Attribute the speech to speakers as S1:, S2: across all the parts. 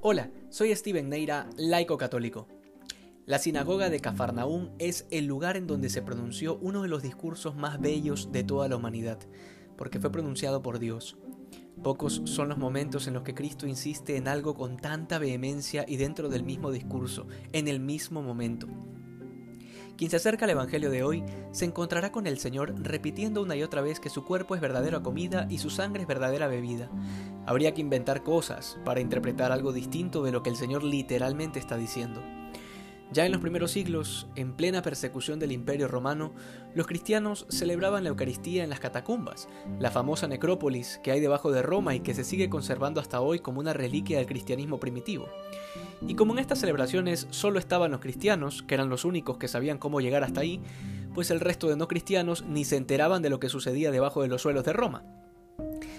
S1: Hola, soy Steven Neira, laico católico. La sinagoga de Cafarnaún es el lugar en donde se pronunció uno de los discursos más bellos de toda la humanidad, porque fue pronunciado por Dios. Pocos son los momentos en los que Cristo insiste en algo con tanta vehemencia y dentro del mismo discurso, en el mismo momento. Quien se acerca al Evangelio de hoy se encontrará con el Señor repitiendo una y otra vez que su cuerpo es verdadera comida y su sangre es verdadera bebida. Habría que inventar cosas para interpretar algo distinto de lo que el Señor literalmente está diciendo. Ya en los primeros siglos, en plena persecución del Imperio Romano, los cristianos celebraban la Eucaristía en las catacumbas, la famosa necrópolis que hay debajo de Roma y que se sigue conservando hasta hoy como una reliquia del cristianismo primitivo. Y como en estas celebraciones solo estaban los cristianos, que eran los únicos que sabían cómo llegar hasta ahí, pues el resto de no cristianos ni se enteraban de lo que sucedía debajo de los suelos de Roma.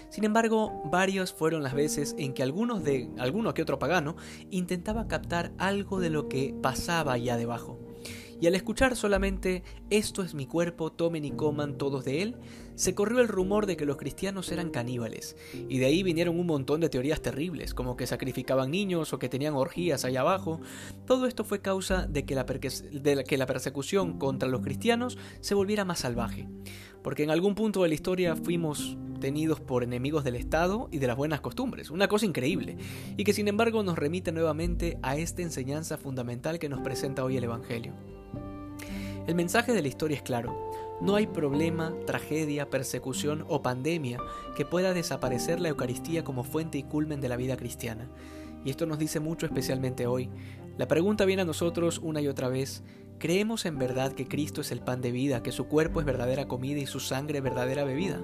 S1: Sin embargo, varios fueron las veces en que algunos de alguno que otro pagano intentaba captar algo de lo que pasaba allá debajo. Y al escuchar solamente esto es mi cuerpo, tomen y coman todos de él, se corrió el rumor de que los cristianos eran caníbales, y de ahí vinieron un montón de teorías terribles, como que sacrificaban niños o que tenían orgías allá abajo. Todo esto fue causa de que la, de que la persecución contra los cristianos se volviera más salvaje, porque en algún punto de la historia fuimos tenidos por enemigos del Estado y de las buenas costumbres, una cosa increíble, y que sin embargo nos remite nuevamente a esta enseñanza fundamental que nos presenta hoy el Evangelio. El mensaje de la historia es claro, no hay problema, tragedia, persecución o pandemia que pueda desaparecer la Eucaristía como fuente y culmen de la vida cristiana. Y esto nos dice mucho especialmente hoy. La pregunta viene a nosotros una y otra vez, ¿creemos en verdad que Cristo es el pan de vida, que su cuerpo es verdadera comida y su sangre verdadera bebida?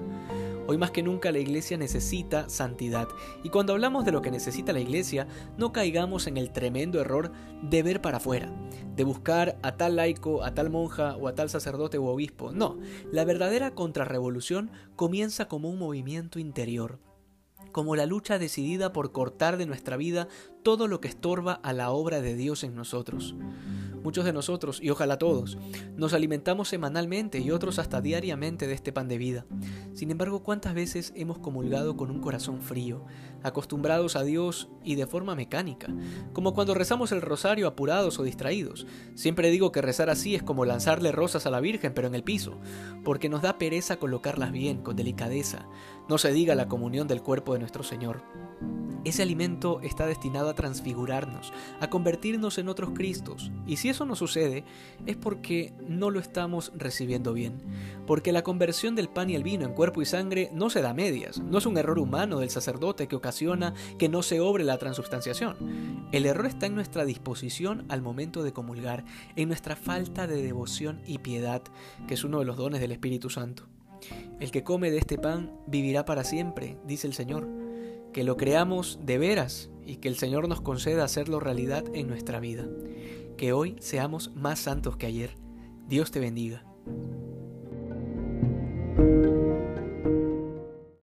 S1: Hoy más que nunca la iglesia necesita santidad. Y cuando hablamos de lo que necesita la iglesia, no caigamos en el tremendo error de ver para afuera, de buscar a tal laico, a tal monja o a tal sacerdote u obispo. No, la verdadera contrarrevolución comienza como un movimiento interior como la lucha decidida por cortar de nuestra vida todo lo que estorba a la obra de Dios en nosotros. Muchos de nosotros, y ojalá todos, nos alimentamos semanalmente y otros hasta diariamente de este pan de vida. Sin embargo, ¿cuántas veces hemos comulgado con un corazón frío, acostumbrados a Dios y de forma mecánica, como cuando rezamos el rosario apurados o distraídos? Siempre digo que rezar así es como lanzarle rosas a la Virgen, pero en el piso, porque nos da pereza colocarlas bien, con delicadeza. No se diga la comunión del cuerpo de nuestro Señor. Ese alimento está destinado a transfigurarnos, a convertirnos en otros Cristos. Y si eso no sucede, es porque no lo estamos recibiendo bien. Porque la conversión del pan y el vino en cuerpo y sangre no se da a medias. No es un error humano del sacerdote que ocasiona que no se obre la transubstanciación. El error está en nuestra disposición al momento de comulgar, en nuestra falta de devoción y piedad, que es uno de los dones del Espíritu Santo. El que come de este pan vivirá para siempre, dice el Señor que lo creamos de veras y que el Señor nos conceda hacerlo realidad en nuestra vida. Que hoy seamos más santos que ayer. Dios te bendiga.